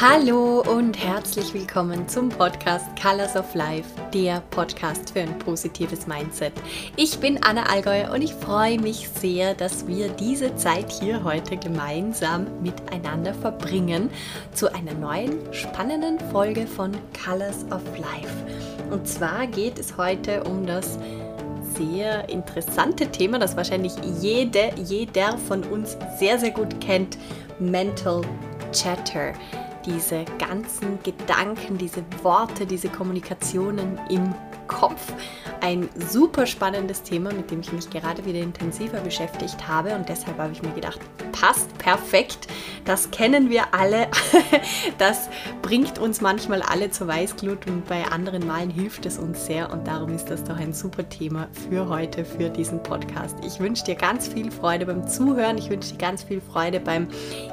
Hallo und herzlich willkommen zum Podcast Colors of Life, der Podcast für ein positives Mindset. Ich bin Anna Allgäuer und ich freue mich sehr, dass wir diese Zeit hier heute gemeinsam miteinander verbringen zu einer neuen spannenden Folge von Colors of Life. Und zwar geht es heute um das sehr interessante Thema, das wahrscheinlich jede, jeder von uns sehr, sehr gut kennt, Mental Chatter diese ganzen Gedanken, diese Worte, diese Kommunikationen im Kopf. Ein super spannendes Thema, mit dem ich mich gerade wieder intensiver beschäftigt habe und deshalb habe ich mir gedacht, passt perfekt. Das kennen wir alle. Das bringt uns manchmal alle zur Weißglut und bei anderen Malen hilft es uns sehr und darum ist das doch ein super Thema für heute, für diesen Podcast. Ich wünsche dir ganz viel Freude beim Zuhören. Ich wünsche dir ganz viel Freude beim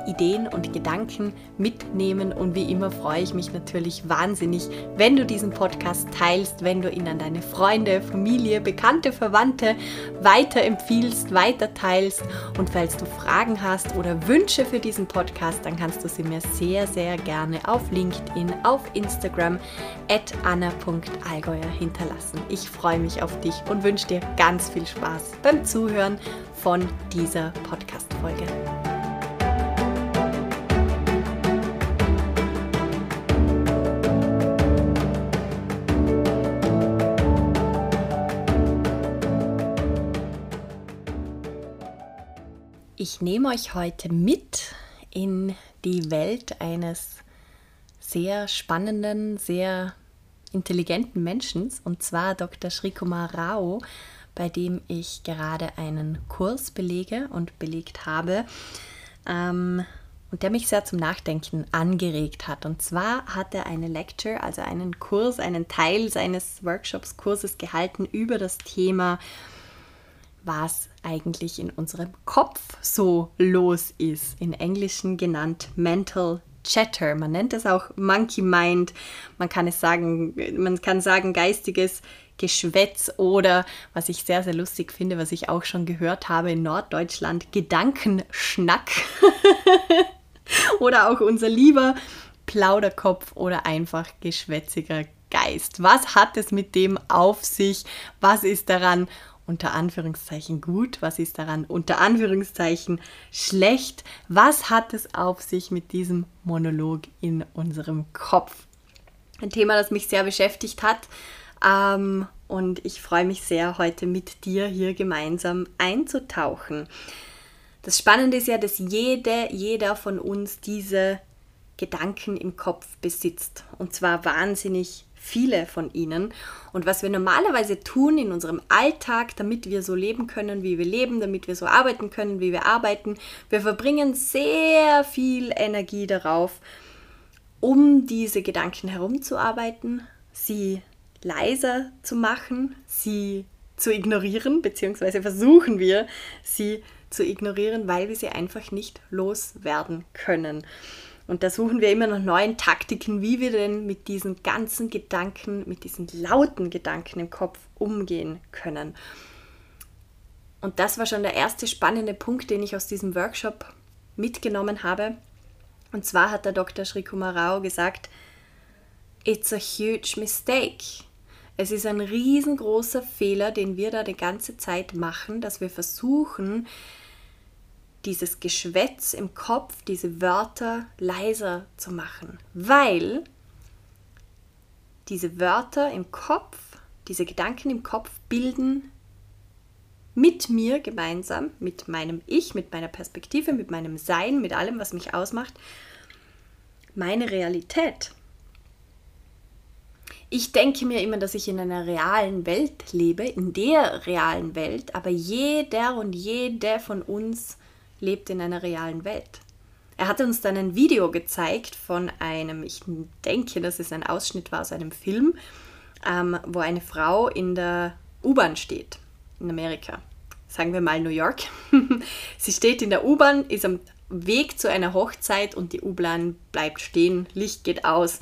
Ideen und Gedanken mitnehmen und wie immer freue ich mich natürlich wahnsinnig, wenn du diesen Podcast teilst, wenn du ihn ihn an deine Freunde, Familie, Bekannte, Verwandte weiterempfiehlst, weiterteilst. Und falls du Fragen hast oder Wünsche für diesen Podcast, dann kannst du sie mir sehr, sehr gerne auf LinkedIn, auf Instagram at anna.allgäuer hinterlassen. Ich freue mich auf dich und wünsche dir ganz viel Spaß beim Zuhören von dieser Podcast-Folge. Ich nehme euch heute mit in die Welt eines sehr spannenden, sehr intelligenten Menschen, und zwar Dr. Srikumar Rao, bei dem ich gerade einen Kurs belege und belegt habe. Ähm, und der mich sehr zum Nachdenken angeregt hat. Und zwar hat er eine Lecture, also einen Kurs, einen Teil seines Workshops, Kurses gehalten über das Thema was eigentlich in unserem Kopf so los ist. In Englischen genannt Mental Chatter. Man nennt es auch Monkey Mind. Man kann es sagen, man kann sagen geistiges Geschwätz oder was ich sehr, sehr lustig finde, was ich auch schon gehört habe in Norddeutschland, Gedankenschnack. oder auch unser lieber Plauderkopf oder einfach geschwätziger Geist. Was hat es mit dem auf sich? Was ist daran unter Anführungszeichen gut, was ist daran unter Anführungszeichen schlecht, was hat es auf sich mit diesem Monolog in unserem Kopf. Ein Thema, das mich sehr beschäftigt hat ähm, und ich freue mich sehr, heute mit dir hier gemeinsam einzutauchen. Das Spannende ist ja, dass jede, jeder von uns diese Gedanken im Kopf besitzt und zwar wahnsinnig viele von ihnen. Und was wir normalerweise tun in unserem Alltag, damit wir so leben können, wie wir leben, damit wir so arbeiten können, wie wir arbeiten, wir verbringen sehr viel Energie darauf, um diese Gedanken herumzuarbeiten, sie leiser zu machen, sie zu ignorieren, beziehungsweise versuchen wir, sie zu ignorieren, weil wir sie einfach nicht loswerden können. Und da suchen wir immer nach neuen Taktiken, wie wir denn mit diesen ganzen Gedanken, mit diesen lauten Gedanken im Kopf umgehen können. Und das war schon der erste spannende Punkt, den ich aus diesem Workshop mitgenommen habe. Und zwar hat der Dr. Srikumar Rao gesagt, It's a huge mistake. Es ist ein riesengroßer Fehler, den wir da die ganze Zeit machen, dass wir versuchen, dieses Geschwätz im Kopf, diese Wörter leiser zu machen, weil diese Wörter im Kopf, diese Gedanken im Kopf bilden mit mir gemeinsam, mit meinem Ich, mit meiner Perspektive, mit meinem Sein, mit allem, was mich ausmacht, meine Realität. Ich denke mir immer, dass ich in einer realen Welt lebe, in der realen Welt, aber jeder und jede von uns lebt in einer realen Welt. Er hat uns dann ein Video gezeigt von einem, ich denke, dass es ein Ausschnitt war aus einem Film, ähm, wo eine Frau in der U-Bahn steht, in Amerika. Sagen wir mal New York. Sie steht in der U-Bahn, ist am Weg zu einer Hochzeit und die U-Bahn bleibt stehen, Licht geht aus.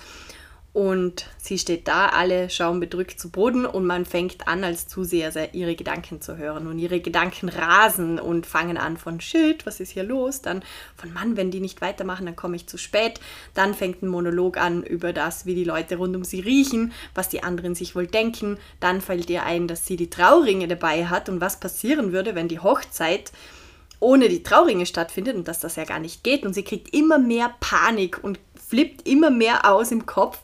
Und sie steht da, alle schauen bedrückt zu Boden und man fängt an, als Zuseher ihre Gedanken zu hören. Und ihre Gedanken rasen und fangen an von Shit, was ist hier los? Dann von Mann, wenn die nicht weitermachen, dann komme ich zu spät. Dann fängt ein Monolog an über das, wie die Leute rund um sie riechen, was die anderen sich wohl denken. Dann fällt ihr ein, dass sie die Trauringe dabei hat und was passieren würde, wenn die Hochzeit ohne die Trauringe stattfindet und dass das ja gar nicht geht. Und sie kriegt immer mehr Panik und flippt immer mehr aus im Kopf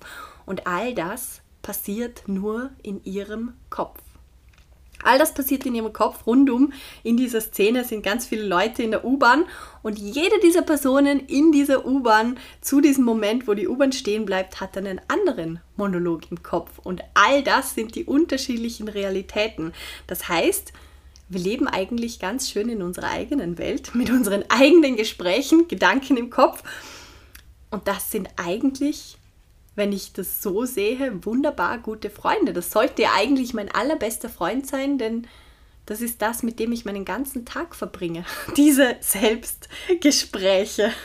und all das passiert nur in ihrem Kopf. All das passiert in ihrem Kopf rundum. In dieser Szene sind ganz viele Leute in der U-Bahn und jede dieser Personen in dieser U-Bahn zu diesem Moment, wo die U-Bahn stehen bleibt, hat einen anderen Monolog im Kopf. Und all das sind die unterschiedlichen Realitäten. Das heißt, wir leben eigentlich ganz schön in unserer eigenen Welt mit unseren eigenen Gesprächen, Gedanken im Kopf und das sind eigentlich, wenn ich das so sehe, wunderbar gute Freunde. Das sollte ja eigentlich mein allerbester Freund sein, denn das ist das, mit dem ich meinen ganzen Tag verbringe. Diese Selbstgespräche.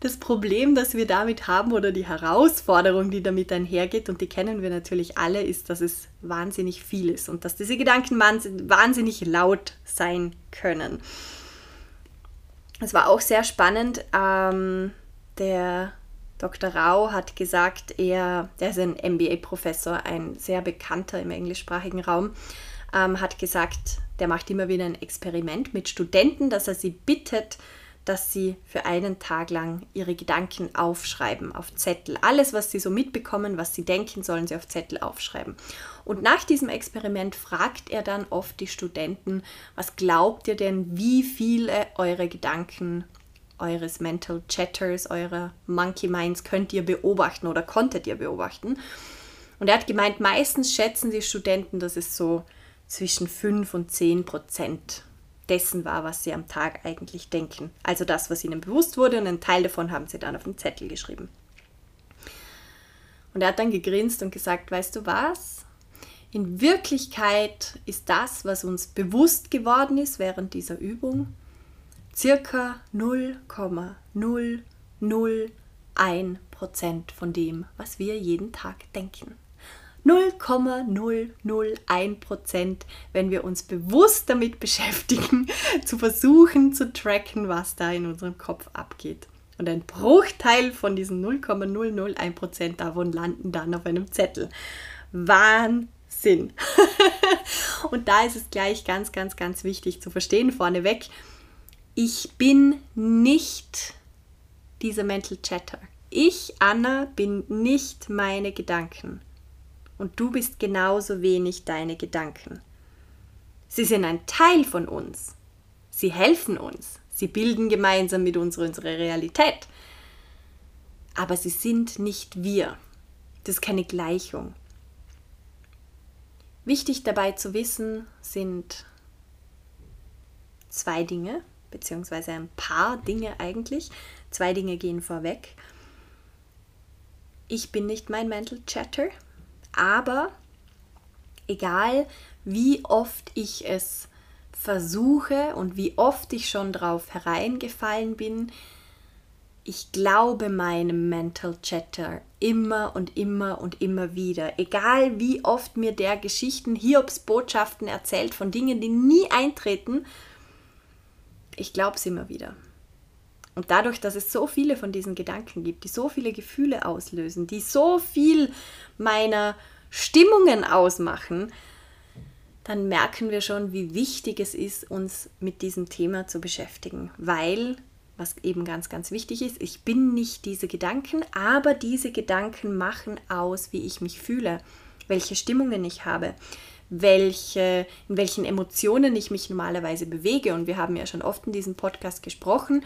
Das Problem, das wir damit haben oder die Herausforderung, die damit einhergeht, und die kennen wir natürlich alle, ist, dass es wahnsinnig viel ist und dass diese Gedanken wahnsinnig laut sein können. Es war auch sehr spannend. Ähm, der Dr. Rau hat gesagt, er, der ist ein MBA-Professor, ein sehr bekannter im englischsprachigen Raum, ähm, hat gesagt, der macht immer wieder ein Experiment mit Studenten, dass er sie bittet, dass sie für einen Tag lang ihre Gedanken aufschreiben auf Zettel. Alles, was sie so mitbekommen, was sie denken, sollen sie auf Zettel aufschreiben. Und nach diesem Experiment fragt er dann oft die Studenten, was glaubt ihr denn, wie viele eure Gedanken, eures Mental Chatters, eurer Monkey Minds könnt ihr beobachten oder konntet ihr beobachten? Und er hat gemeint, meistens schätzen die Studenten, dass es so zwischen 5 und 10 Prozent dessen war, was sie am Tag eigentlich denken. Also das, was ihnen bewusst wurde und einen Teil davon haben sie dann auf den Zettel geschrieben. Und er hat dann gegrinst und gesagt, weißt du was? In Wirklichkeit ist das, was uns bewusst geworden ist während dieser Übung, circa 0,001 Prozent von dem, was wir jeden Tag denken. 0,001 Prozent, wenn wir uns bewusst damit beschäftigen, zu versuchen zu tracken, was da in unserem Kopf abgeht. Und ein Bruchteil von diesen 0,001 Prozent davon landen dann auf einem Zettel. Wahnsinn! Und da ist es gleich ganz, ganz, ganz wichtig zu verstehen vorneweg, ich bin nicht dieser Mental Chatter. Ich, Anna, bin nicht meine Gedanken und du bist genauso wenig deine Gedanken. Sie sind ein Teil von uns. Sie helfen uns. Sie bilden gemeinsam mit uns unsere Realität. Aber sie sind nicht wir. Das ist keine Gleichung. Wichtig dabei zu wissen sind zwei Dinge, beziehungsweise ein paar Dinge eigentlich. Zwei Dinge gehen vorweg. Ich bin nicht mein Mental Chatter. Aber egal wie oft ich es versuche und wie oft ich schon drauf hereingefallen bin, ich glaube meinem Mental Chatter immer und immer und immer wieder. Egal wie oft mir der Geschichten, Hiobs Botschaften erzählt von Dingen, die nie eintreten, ich glaube es immer wieder. Und dadurch, dass es so viele von diesen Gedanken gibt, die so viele Gefühle auslösen, die so viel meiner Stimmungen ausmachen, dann merken wir schon, wie wichtig es ist, uns mit diesem Thema zu beschäftigen. Weil, was eben ganz, ganz wichtig ist, ich bin nicht diese Gedanken, aber diese Gedanken machen aus, wie ich mich fühle, welche Stimmungen ich habe welche, in welchen Emotionen ich mich normalerweise bewege. Und wir haben ja schon oft in diesem Podcast gesprochen,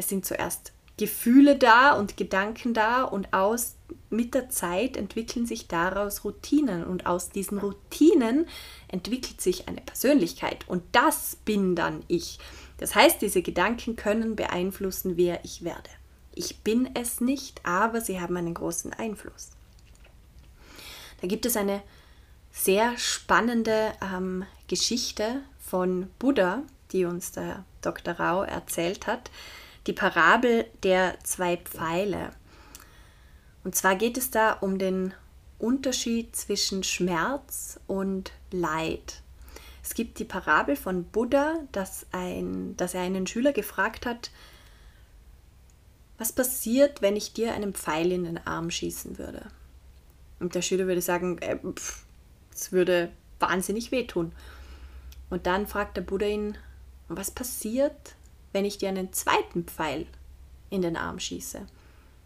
es sind zuerst Gefühle da und Gedanken da und aus mit der Zeit entwickeln sich daraus Routinen und aus diesen Routinen entwickelt sich eine Persönlichkeit und das bin dann ich. Das heißt, diese Gedanken können beeinflussen, wer ich werde. Ich bin es nicht, aber sie haben einen großen Einfluss. Da gibt es eine sehr spannende ähm, Geschichte von Buddha, die uns der Dr. Rao erzählt hat die Parabel der zwei Pfeile. Und zwar geht es da um den Unterschied zwischen Schmerz und Leid. Es gibt die Parabel von Buddha, dass, ein, dass er einen Schüler gefragt hat, was passiert, wenn ich dir einen Pfeil in den Arm schießen würde? Und der Schüler würde sagen, äh, es würde wahnsinnig wehtun. Und dann fragt der Buddha ihn, was passiert, wenn ich dir einen zweiten Pfeil in den Arm schieße?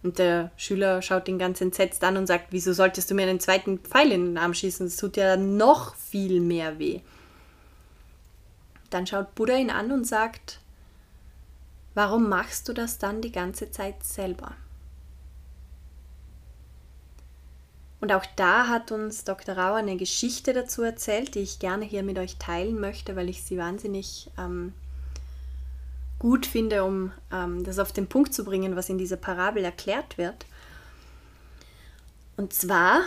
Und der Schüler schaut ihn ganz entsetzt an und sagt, wieso solltest du mir einen zweiten Pfeil in den Arm schießen? Das tut ja noch viel mehr weh. Dann schaut Buddha ihn an und sagt, warum machst du das dann die ganze Zeit selber? Und auch da hat uns Dr. Rauer eine Geschichte dazu erzählt, die ich gerne hier mit euch teilen möchte, weil ich sie wahnsinnig ähm, gut finde, um ähm, das auf den Punkt zu bringen, was in dieser Parabel erklärt wird. Und zwar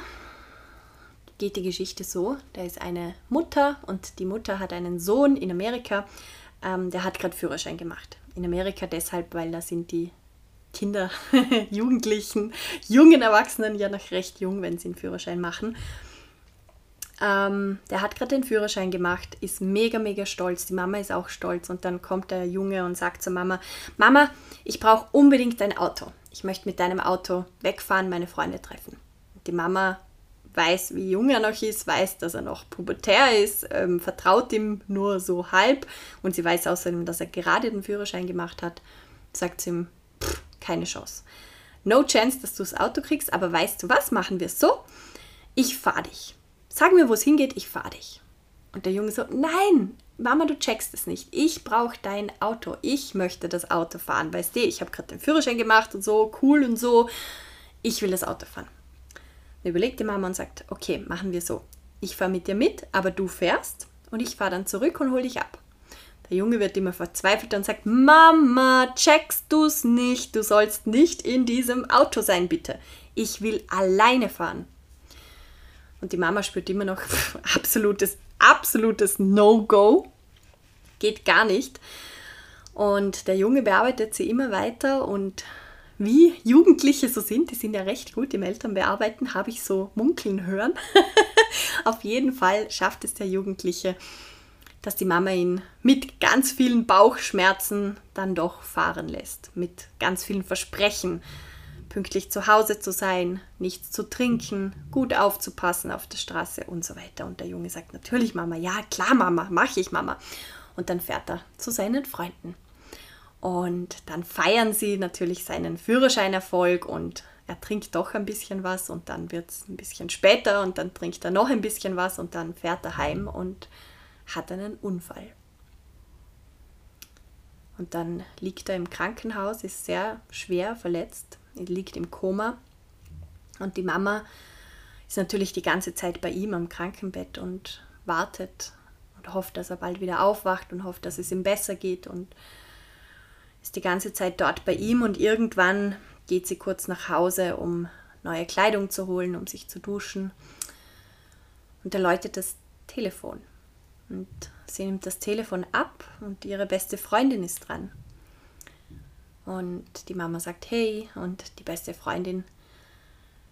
geht die Geschichte so, da ist eine Mutter und die Mutter hat einen Sohn in Amerika, ähm, der hat gerade Führerschein gemacht. In Amerika deshalb, weil da sind die Kinder, Jugendlichen, jungen Erwachsenen ja noch recht jung, wenn sie einen Führerschein machen. Ähm, der hat gerade den Führerschein gemacht, ist mega, mega stolz. Die Mama ist auch stolz. Und dann kommt der Junge und sagt zur Mama, Mama, ich brauche unbedingt ein Auto. Ich möchte mit deinem Auto wegfahren, meine Freunde treffen. Und die Mama weiß, wie jung er noch ist, weiß, dass er noch pubertär ist, ähm, vertraut ihm nur so halb. Und sie weiß außerdem, dass er gerade den Führerschein gemacht hat. Sagt sie ihm, pff, keine Chance. No chance, dass du das Auto kriegst, aber weißt du was, machen wir es so. Ich fahre dich. Sag mir, wo es hingeht, ich fahre dich. Und der Junge so, nein, Mama, du checkst es nicht. Ich brauche dein Auto. Ich möchte das Auto fahren. Weißt du, ich habe gerade den Führerschein gemacht und so, cool und so. Ich will das Auto fahren. Dann überlegt die Mama und sagt, okay, machen wir so. Ich fahre mit dir mit, aber du fährst und ich fahre dann zurück und hole dich ab. Der Junge wird immer verzweifelt und sagt, Mama, checkst du es nicht? Du sollst nicht in diesem Auto sein, bitte. Ich will alleine fahren. Und die Mama spürt immer noch absolutes, absolutes No-Go. Geht gar nicht. Und der Junge bearbeitet sie immer weiter und wie Jugendliche so sind, die sind ja recht gut im Elternbearbeiten, habe ich so munkeln hören. Auf jeden Fall schafft es der Jugendliche, dass die Mama ihn mit ganz vielen Bauchschmerzen dann doch fahren lässt, mit ganz vielen Versprechen pünktlich zu Hause zu sein, nichts zu trinken, gut aufzupassen auf der Straße und so weiter. Und der Junge sagt natürlich Mama, ja klar Mama, mache ich Mama. Und dann fährt er zu seinen Freunden. Und dann feiern sie natürlich seinen Führerscheinerfolg und er trinkt doch ein bisschen was und dann wird es ein bisschen später und dann trinkt er noch ein bisschen was und dann fährt er heim und hat einen Unfall. Und dann liegt er im Krankenhaus, ist sehr schwer verletzt liegt im Koma. Und die Mama ist natürlich die ganze Zeit bei ihm am Krankenbett und wartet und hofft, dass er bald wieder aufwacht und hofft, dass es ihm besser geht und ist die ganze Zeit dort bei ihm und irgendwann geht sie kurz nach Hause, um neue Kleidung zu holen, um sich zu duschen. Und da läutet das Telefon. Und sie nimmt das Telefon ab und ihre beste Freundin ist dran. Und die Mama sagt hey und die beste Freundin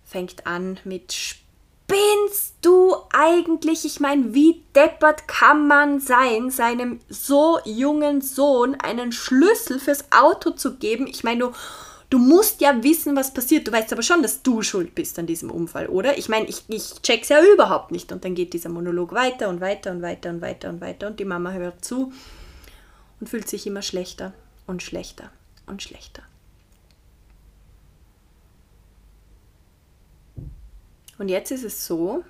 fängt an mit Spinnst du eigentlich? Ich meine, wie deppert kann man sein, seinem so jungen Sohn einen Schlüssel fürs Auto zu geben? Ich meine, du, du musst ja wissen, was passiert. Du weißt aber schon, dass du schuld bist an diesem Unfall, oder? Ich meine, ich, ich check's ja überhaupt nicht. Und dann geht dieser Monolog weiter und weiter und weiter und weiter und weiter. Und die Mama hört zu und fühlt sich immer schlechter und schlechter und schlechter. Und jetzt ist es so,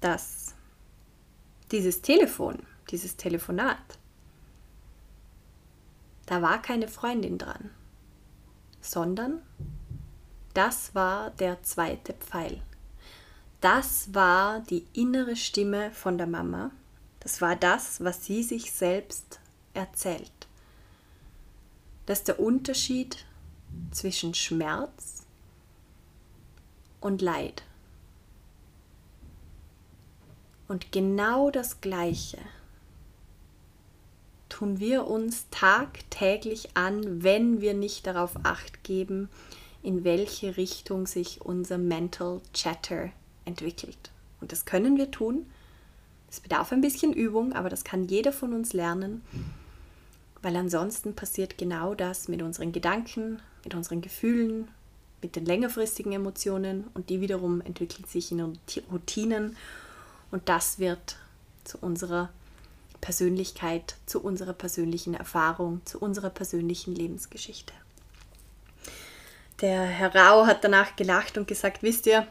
dass dieses Telefon, dieses Telefonat, da war keine Freundin dran, sondern das war der zweite Pfeil. Das war die innere Stimme von der Mama. Das war das, was sie sich selbst erzählt. Das ist der Unterschied zwischen Schmerz und Leid. Und genau das Gleiche tun wir uns tagtäglich an, wenn wir nicht darauf acht geben, in welche Richtung sich unser Mental Chatter entwickelt. Und das können wir tun. Es bedarf ein bisschen Übung, aber das kann jeder von uns lernen, weil ansonsten passiert genau das mit unseren Gedanken, mit unseren Gefühlen, mit den längerfristigen Emotionen und die wiederum entwickeln sich in Routinen und das wird zu unserer Persönlichkeit, zu unserer persönlichen Erfahrung, zu unserer persönlichen Lebensgeschichte. Der Herr Rau hat danach gelacht und gesagt, wisst ihr,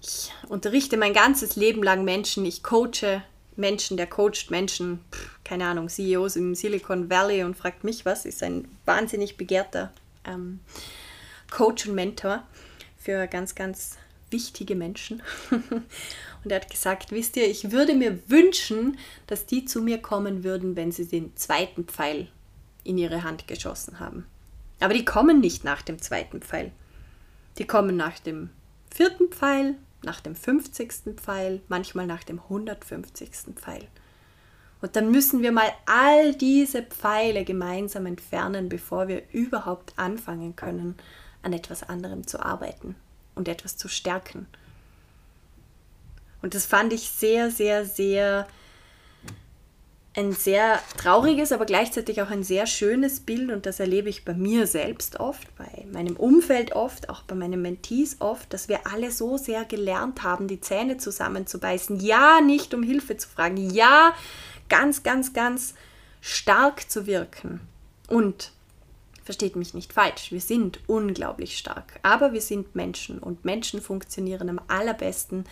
ich unterrichte mein ganzes Leben lang Menschen, ich coache Menschen, der coacht Menschen, keine Ahnung, CEOs im Silicon Valley und fragt mich was, ist ein wahnsinnig begehrter ähm, Coach und Mentor für ganz, ganz wichtige Menschen. und er hat gesagt, wisst ihr, ich würde mir wünschen, dass die zu mir kommen würden, wenn sie den zweiten Pfeil in ihre Hand geschossen haben. Aber die kommen nicht nach dem zweiten Pfeil. Die kommen nach dem vierten Pfeil, nach dem 50. Pfeil, manchmal nach dem 150. Pfeil. Und dann müssen wir mal all diese Pfeile gemeinsam entfernen, bevor wir überhaupt anfangen können, an etwas anderem zu arbeiten und etwas zu stärken. Und das fand ich sehr, sehr, sehr ein sehr trauriges, aber gleichzeitig auch ein sehr schönes Bild und das erlebe ich bei mir selbst oft, bei meinem Umfeld oft, auch bei meinen Mentees oft, dass wir alle so sehr gelernt haben, die Zähne zusammenzubeißen. Ja, nicht um Hilfe zu fragen. Ja, ganz, ganz, ganz stark zu wirken. Und versteht mich nicht falsch, wir sind unglaublich stark, aber wir sind Menschen und Menschen funktionieren am allerbesten,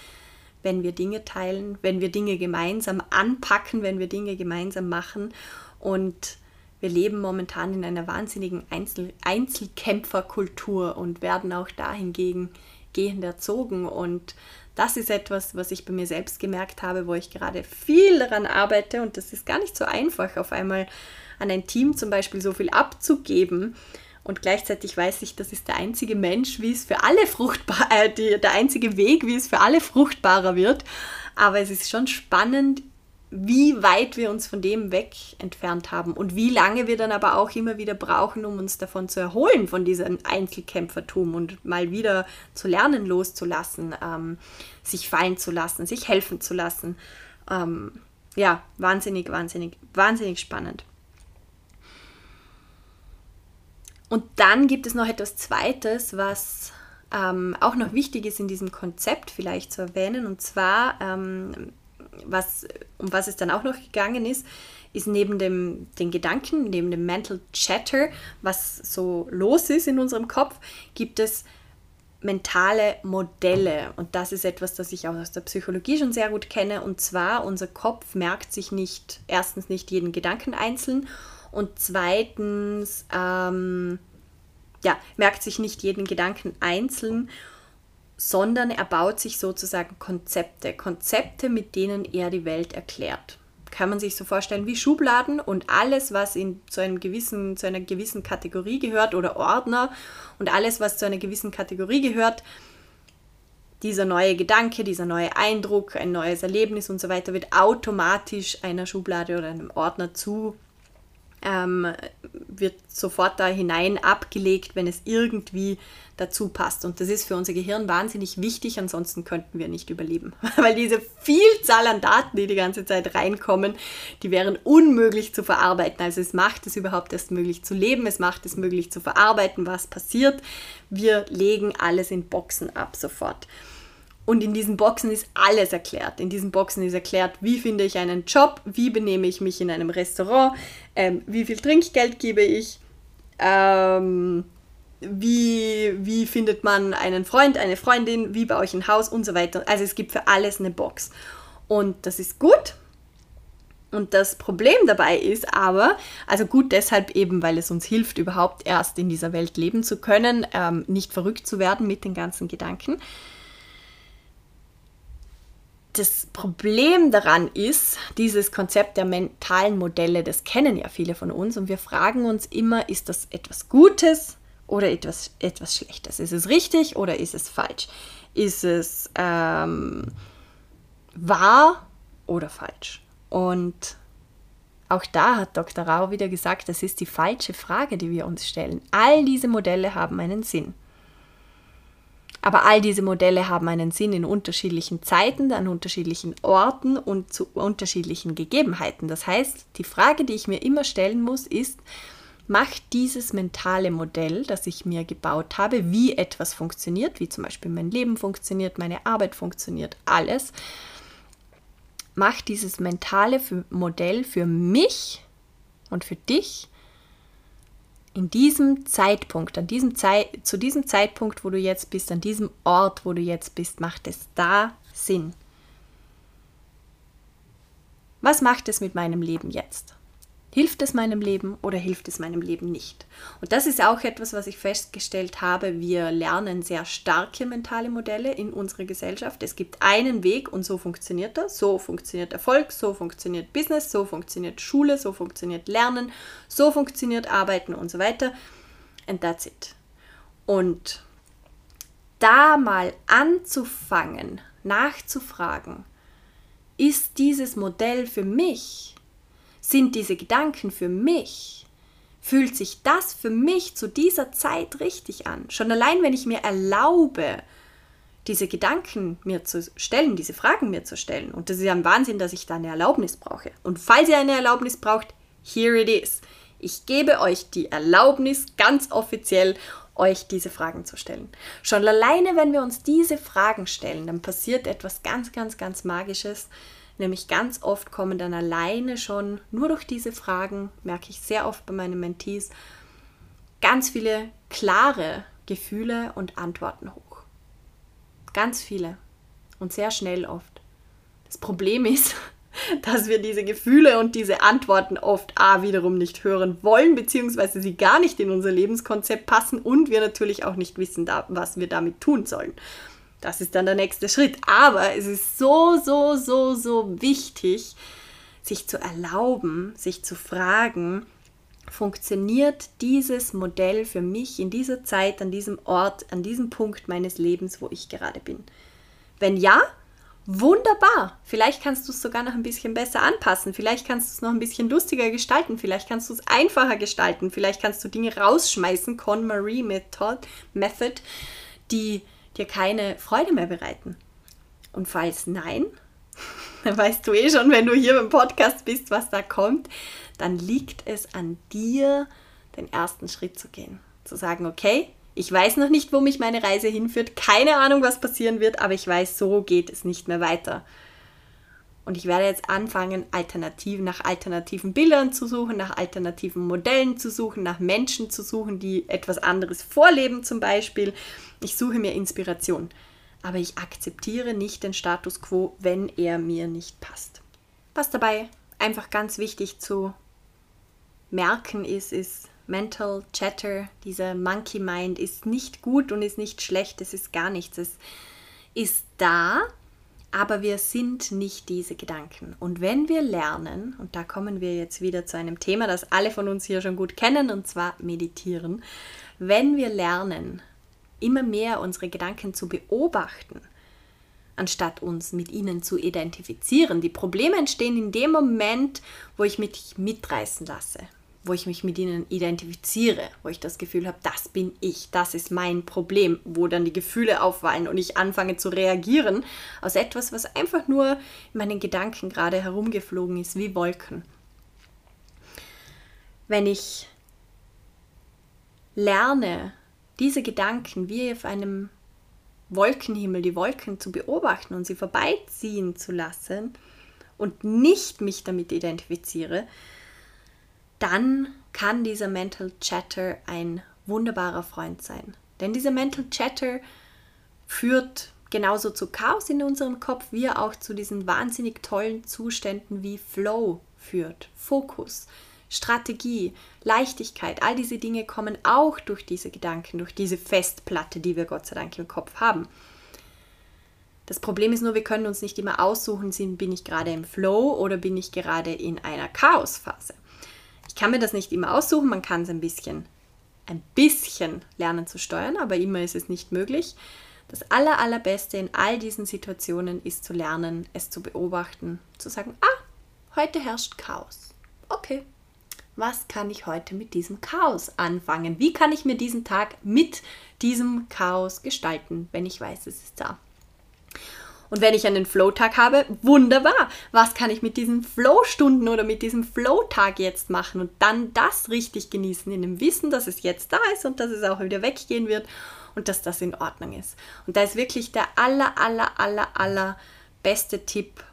wenn wir Dinge teilen, wenn wir Dinge gemeinsam anpacken, wenn wir Dinge gemeinsam machen. Und wir leben momentan in einer wahnsinnigen Einzel Einzelkämpferkultur und werden auch dahingegen gehend erzogen. Und das ist etwas, was ich bei mir selbst gemerkt habe, wo ich gerade viel daran arbeite. Und das ist gar nicht so einfach, auf einmal an ein Team zum Beispiel so viel abzugeben und gleichzeitig weiß ich, das ist der einzige Mensch, wie es für alle fruchtbar, äh, die, der einzige Weg, wie es für alle fruchtbarer wird. Aber es ist schon spannend, wie weit wir uns von dem weg entfernt haben und wie lange wir dann aber auch immer wieder brauchen, um uns davon zu erholen, von diesem Einzelkämpfertum und mal wieder zu lernen, loszulassen, ähm, sich fallen zu lassen, sich helfen zu lassen. Ähm, ja, wahnsinnig, wahnsinnig, wahnsinnig spannend. Und dann gibt es noch etwas Zweites, was ähm, auch noch wichtig ist in diesem Konzept vielleicht zu erwähnen. Und zwar, ähm, was, um was es dann auch noch gegangen ist, ist neben dem, den Gedanken, neben dem Mental Chatter, was so los ist in unserem Kopf, gibt es mentale Modelle. Und das ist etwas, das ich auch aus der Psychologie schon sehr gut kenne. Und zwar, unser Kopf merkt sich nicht, erstens nicht jeden Gedanken einzeln und zweitens, ähm, ja, merkt sich nicht jeden Gedanken einzeln, sondern er baut sich sozusagen Konzepte, Konzepte, mit denen er die Welt erklärt. Kann man sich so vorstellen wie Schubladen und alles, was in zu, einem gewissen, zu einer gewissen Kategorie gehört oder Ordner und alles, was zu einer gewissen Kategorie gehört, dieser neue Gedanke, dieser neue Eindruck, ein neues Erlebnis und so weiter wird automatisch einer Schublade oder einem Ordner zu ähm, wird sofort da hinein abgelegt, wenn es irgendwie dazu passt. Und das ist für unser Gehirn wahnsinnig wichtig, ansonsten könnten wir nicht überleben. Weil diese Vielzahl an Daten, die die ganze Zeit reinkommen, die wären unmöglich zu verarbeiten. Also es macht es überhaupt erst möglich zu leben, es macht es möglich zu verarbeiten, was passiert. Wir legen alles in Boxen ab sofort. Und in diesen Boxen ist alles erklärt. In diesen Boxen ist erklärt, wie finde ich einen Job, wie benehme ich mich in einem Restaurant, ähm, wie viel Trinkgeld gebe ich, ähm, wie, wie findet man einen Freund, eine Freundin, wie baue ich ein Haus und so weiter. Also es gibt für alles eine Box. Und das ist gut. Und das Problem dabei ist aber, also gut deshalb eben, weil es uns hilft, überhaupt erst in dieser Welt leben zu können, ähm, nicht verrückt zu werden mit den ganzen Gedanken das Problem daran ist, dieses Konzept der mentalen Modelle, das kennen ja viele von uns und wir fragen uns immer, ist das etwas Gutes oder etwas, etwas Schlechtes? Ist es richtig oder ist es falsch? Ist es ähm, wahr oder falsch? Und auch da hat Dr. Rau wieder gesagt, das ist die falsche Frage, die wir uns stellen. All diese Modelle haben einen Sinn. Aber all diese Modelle haben einen Sinn in unterschiedlichen Zeiten, an unterschiedlichen Orten und zu unterschiedlichen Gegebenheiten. Das heißt, die Frage, die ich mir immer stellen muss, ist, macht dieses mentale Modell, das ich mir gebaut habe, wie etwas funktioniert, wie zum Beispiel mein Leben funktioniert, meine Arbeit funktioniert, alles, macht dieses mentale Modell für mich und für dich in diesem Zeitpunkt, an diesem Zeit, zu diesem Zeitpunkt, wo du jetzt bist, an diesem Ort, wo du jetzt bist, macht es da Sinn. Was macht es mit meinem Leben jetzt? Hilft es meinem Leben oder hilft es meinem Leben nicht? Und das ist auch etwas, was ich festgestellt habe. Wir lernen sehr starke mentale Modelle in unserer Gesellschaft. Es gibt einen Weg und so funktioniert das. So funktioniert Erfolg, so funktioniert Business, so funktioniert Schule, so funktioniert Lernen, so funktioniert Arbeiten und so weiter. And that's it. Und da mal anzufangen, nachzufragen, ist dieses Modell für mich sind diese Gedanken für mich? Fühlt sich das für mich zu dieser Zeit richtig an? Schon allein, wenn ich mir erlaube, diese Gedanken mir zu stellen, diese Fragen mir zu stellen. Und das ist ja ein Wahnsinn, dass ich da eine Erlaubnis brauche. Und falls ihr eine Erlaubnis braucht, here it is. Ich gebe euch die Erlaubnis, ganz offiziell euch diese Fragen zu stellen. Schon alleine, wenn wir uns diese Fragen stellen, dann passiert etwas ganz, ganz, ganz Magisches. Nämlich ganz oft kommen dann alleine schon, nur durch diese Fragen, merke ich sehr oft bei meinen Mentees, ganz viele klare Gefühle und Antworten hoch. Ganz viele und sehr schnell oft. Das Problem ist, dass wir diese Gefühle und diese Antworten oft A wiederum nicht hören wollen, beziehungsweise sie gar nicht in unser Lebenskonzept passen und wir natürlich auch nicht wissen, was wir damit tun sollen. Das ist dann der nächste Schritt. Aber es ist so, so, so, so wichtig, sich zu erlauben, sich zu fragen, funktioniert dieses Modell für mich in dieser Zeit, an diesem Ort, an diesem Punkt meines Lebens, wo ich gerade bin? Wenn ja, wunderbar. Vielleicht kannst du es sogar noch ein bisschen besser anpassen. Vielleicht kannst du es noch ein bisschen lustiger gestalten. Vielleicht kannst du es einfacher gestalten. Vielleicht kannst du Dinge rausschmeißen, Con-Marie Method, Method, die dir keine Freude mehr bereiten? Und falls nein, dann weißt du eh schon, wenn du hier beim Podcast bist, was da kommt, dann liegt es an dir, den ersten Schritt zu gehen. Zu sagen, okay, ich weiß noch nicht, wo mich meine Reise hinführt, keine Ahnung, was passieren wird, aber ich weiß, so geht es nicht mehr weiter. Und ich werde jetzt anfangen, Alternativen nach alternativen Bildern zu suchen, nach alternativen Modellen zu suchen, nach Menschen zu suchen, die etwas anderes vorleben zum Beispiel. Ich suche mir Inspiration. Aber ich akzeptiere nicht den Status quo, wenn er mir nicht passt. Was dabei einfach ganz wichtig zu merken ist, ist Mental Chatter, dieser Monkey Mind ist nicht gut und ist nicht schlecht, es ist gar nichts. Es ist da, aber wir sind nicht diese Gedanken. Und wenn wir lernen, und da kommen wir jetzt wieder zu einem Thema, das alle von uns hier schon gut kennen, und zwar meditieren, wenn wir lernen, immer mehr unsere Gedanken zu beobachten, anstatt uns mit ihnen zu identifizieren. Die Probleme entstehen in dem Moment, wo ich mich mitreißen lasse, wo ich mich mit ihnen identifiziere, wo ich das Gefühl habe, das bin ich, das ist mein Problem, wo dann die Gefühle aufwallen und ich anfange zu reagieren aus etwas, was einfach nur in meinen Gedanken gerade herumgeflogen ist, wie Wolken. Wenn ich lerne, diese Gedanken wie auf einem Wolkenhimmel, die Wolken zu beobachten und sie vorbeiziehen zu lassen und nicht mich damit identifiziere, dann kann dieser Mental Chatter ein wunderbarer Freund sein. Denn dieser Mental Chatter führt genauso zu Chaos in unserem Kopf, wie er auch zu diesen wahnsinnig tollen Zuständen wie Flow führt, Fokus, Strategie, Leichtigkeit, all diese Dinge kommen auch durch diese Gedanken, durch diese Festplatte, die wir Gott sei Dank im Kopf haben. Das Problem ist nur, wir können uns nicht immer aussuchen, bin ich gerade im Flow oder bin ich gerade in einer Chaosphase. Ich kann mir das nicht immer aussuchen, man kann es ein bisschen, ein bisschen lernen zu steuern, aber immer ist es nicht möglich. Das aller, allerbeste in all diesen Situationen ist zu lernen, es zu beobachten, zu sagen, ah, heute herrscht Chaos. Okay, was kann ich heute mit diesem Chaos anfangen? Wie kann ich mir diesen Tag mit diesem Chaos gestalten, wenn ich weiß, es ist da? Und wenn ich einen Flow-Tag habe, wunderbar. Was kann ich mit diesen Flow-Stunden oder mit diesem Flow-Tag jetzt machen und dann das richtig genießen, in dem Wissen, dass es jetzt da ist und dass es auch wieder weggehen wird und dass das in Ordnung ist. Und da ist wirklich der aller, aller, aller, aller beste Tipp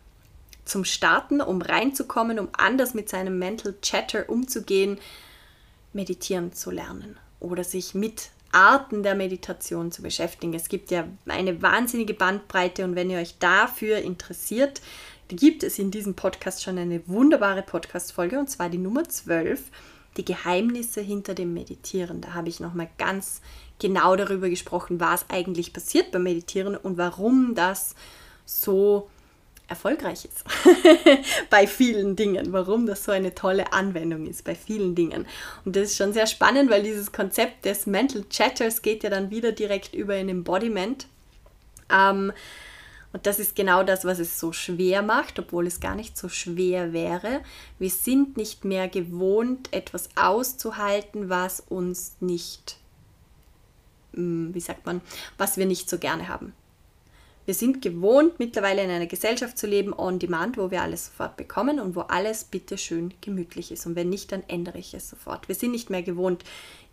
zum Starten, um reinzukommen, um anders mit seinem Mental Chatter umzugehen, meditieren zu lernen oder sich mit Arten der Meditation zu beschäftigen. Es gibt ja eine wahnsinnige Bandbreite und wenn ihr euch dafür interessiert, gibt es in diesem Podcast schon eine wunderbare Podcast-Folge und zwar die Nummer 12, die Geheimnisse hinter dem Meditieren. Da habe ich nochmal ganz genau darüber gesprochen, was eigentlich passiert beim Meditieren und warum das so erfolgreich ist bei vielen Dingen, warum das so eine tolle Anwendung ist bei vielen Dingen. Und das ist schon sehr spannend, weil dieses Konzept des Mental Chatters geht ja dann wieder direkt über in Embodiment. Ähm, und das ist genau das, was es so schwer macht, obwohl es gar nicht so schwer wäre. Wir sind nicht mehr gewohnt, etwas auszuhalten, was uns nicht, hm, wie sagt man, was wir nicht so gerne haben. Wir sind gewohnt, mittlerweile in einer Gesellschaft zu leben, on demand, wo wir alles sofort bekommen und wo alles bitte schön gemütlich ist. Und wenn nicht, dann ändere ich es sofort. Wir sind nicht mehr gewohnt,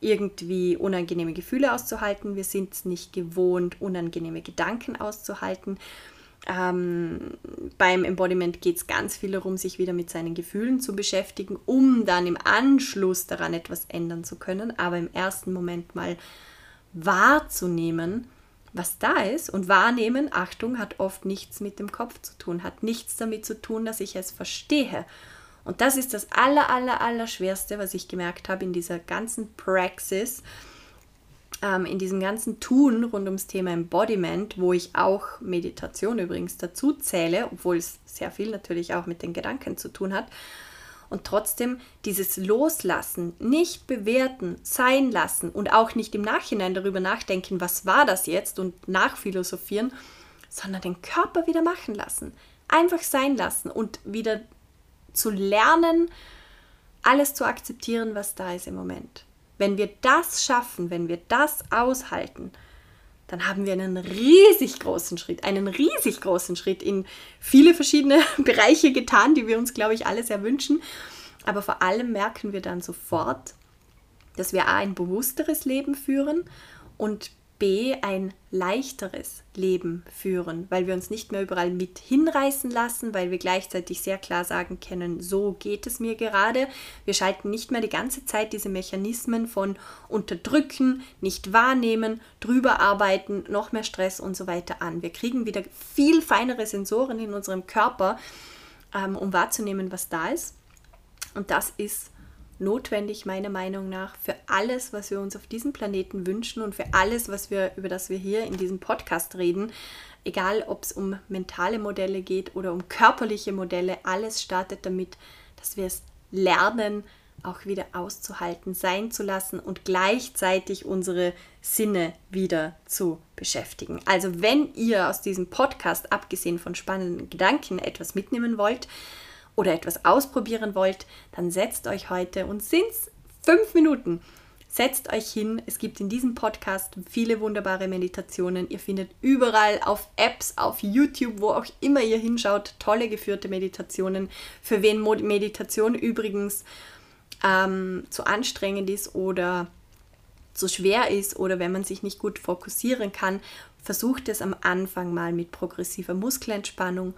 irgendwie unangenehme Gefühle auszuhalten. Wir sind nicht gewohnt, unangenehme Gedanken auszuhalten. Ähm, beim Embodiment geht es ganz viel darum, sich wieder mit seinen Gefühlen zu beschäftigen, um dann im Anschluss daran etwas ändern zu können. Aber im ersten Moment mal wahrzunehmen, was da ist. Und wahrnehmen, Achtung, hat oft nichts mit dem Kopf zu tun, hat nichts damit zu tun, dass ich es verstehe. Und das ist das aller, aller, aller Schwerste, was ich gemerkt habe in dieser ganzen Praxis, ähm, in diesem ganzen Tun rund ums Thema Embodiment, wo ich auch Meditation übrigens dazu zähle, obwohl es sehr viel natürlich auch mit den Gedanken zu tun hat und trotzdem dieses Loslassen, nicht bewerten, sein lassen und auch nicht im Nachhinein darüber nachdenken, was war das jetzt und nachphilosophieren, sondern den Körper wieder machen lassen. Einfach sein lassen und wieder zu lernen, alles zu akzeptieren, was da ist im Moment. Wenn wir das schaffen, wenn wir das aushalten, dann haben wir einen riesig großen Schritt, einen riesig großen Schritt in viele verschiedene Bereiche getan, die wir uns, glaube ich, alle sehr wünschen. Aber vor allem merken wir dann sofort, dass wir ein bewussteres Leben führen und B, ein leichteres Leben führen, weil wir uns nicht mehr überall mit hinreißen lassen, weil wir gleichzeitig sehr klar sagen können, so geht es mir gerade. Wir schalten nicht mehr die ganze Zeit diese Mechanismen von unterdrücken, nicht wahrnehmen, drüber arbeiten, noch mehr Stress und so weiter an. Wir kriegen wieder viel feinere Sensoren in unserem Körper, ähm, um wahrzunehmen, was da ist. Und das ist notwendig meiner Meinung nach für alles, was wir uns auf diesem Planeten wünschen und für alles, was wir über das wir hier in diesem Podcast reden. Egal, ob es um mentale Modelle geht oder um körperliche Modelle, alles startet damit, dass wir es lernen, auch wieder auszuhalten, sein zu lassen und gleichzeitig unsere Sinne wieder zu beschäftigen. Also wenn ihr aus diesem Podcast, abgesehen von spannenden Gedanken, etwas mitnehmen wollt, oder etwas ausprobieren wollt, dann setzt euch heute und sind es fünf Minuten. Setzt euch hin. Es gibt in diesem Podcast viele wunderbare Meditationen. Ihr findet überall auf Apps, auf YouTube, wo auch immer ihr hinschaut, tolle geführte Meditationen. Für wen Meditation übrigens ähm, zu anstrengend ist oder zu schwer ist oder wenn man sich nicht gut fokussieren kann, versucht es am Anfang mal mit progressiver Muskelentspannung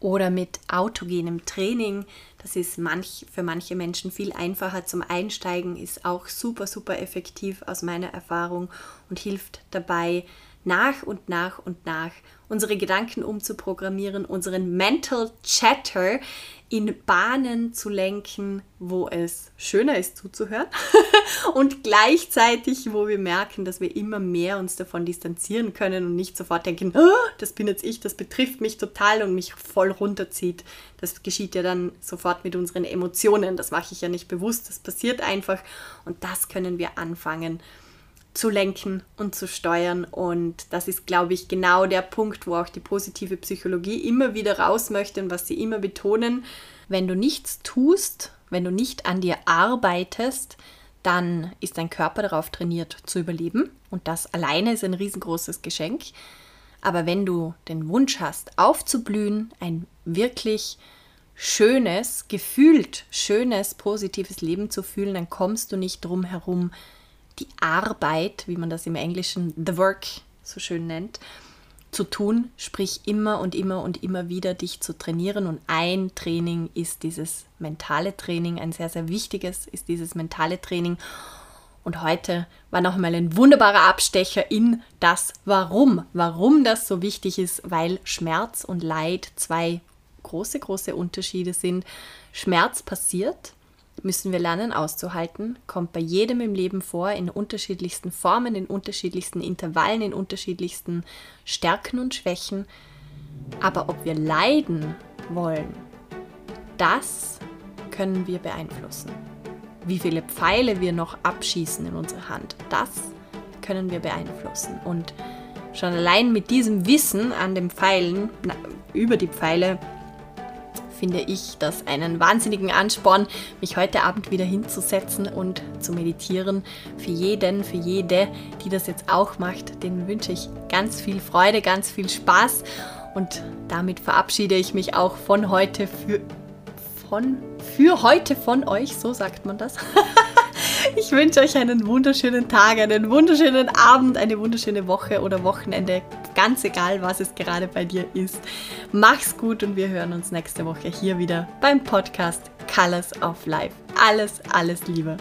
oder mit autogenem Training. Das ist manch, für manche Menschen viel einfacher zum Einsteigen, ist auch super, super effektiv aus meiner Erfahrung und hilft dabei, nach und nach und nach unsere Gedanken umzuprogrammieren, unseren Mental Chatter in Bahnen zu lenken, wo es schöner ist zuzuhören und gleichzeitig, wo wir merken, dass wir immer mehr uns davon distanzieren können und nicht sofort denken, oh, das bin jetzt ich, das betrifft mich total und mich voll runterzieht. Das geschieht ja dann sofort mit unseren Emotionen, das mache ich ja nicht bewusst, das passiert einfach und das können wir anfangen zu lenken und zu steuern. Und das ist, glaube ich, genau der Punkt, wo auch die positive Psychologie immer wieder raus möchte und was sie immer betonen. Wenn du nichts tust, Wenn du nicht an dir arbeitest, dann ist dein Körper darauf trainiert zu überleben und das alleine ist ein riesengroßes Geschenk. Aber wenn du den Wunsch hast, aufzublühen, ein wirklich schönes, gefühlt schönes, positives Leben zu fühlen, dann kommst du nicht drum herum, die Arbeit, wie man das im Englischen the work so schön nennt, zu tun, sprich immer und immer und immer wieder dich zu trainieren. Und ein Training ist dieses mentale Training, ein sehr, sehr wichtiges ist dieses mentale Training. Und heute war nochmal ein wunderbarer Abstecher in das Warum. Warum das so wichtig ist, weil Schmerz und Leid zwei große, große Unterschiede sind. Schmerz passiert, müssen wir lernen auszuhalten, kommt bei jedem im Leben vor, in unterschiedlichsten Formen, in unterschiedlichsten Intervallen, in unterschiedlichsten Stärken und Schwächen. Aber ob wir leiden wollen, das können wir beeinflussen. Wie viele Pfeile wir noch abschießen in unsere Hand, das können wir beeinflussen. Und schon allein mit diesem Wissen an den Pfeilen, über die Pfeile, finde ich das einen wahnsinnigen Ansporn, mich heute Abend wieder hinzusetzen und zu meditieren. Für jeden, für jede, die das jetzt auch macht, den wünsche ich ganz viel Freude, ganz viel Spaß und damit verabschiede ich mich auch von heute für von für heute von euch, so sagt man das. Ich wünsche euch einen wunderschönen Tag, einen wunderschönen Abend, eine wunderschöne Woche oder Wochenende. Ganz egal, was es gerade bei dir ist. Mach's gut und wir hören uns nächste Woche hier wieder beim Podcast Colors of Life. Alles, alles Liebe.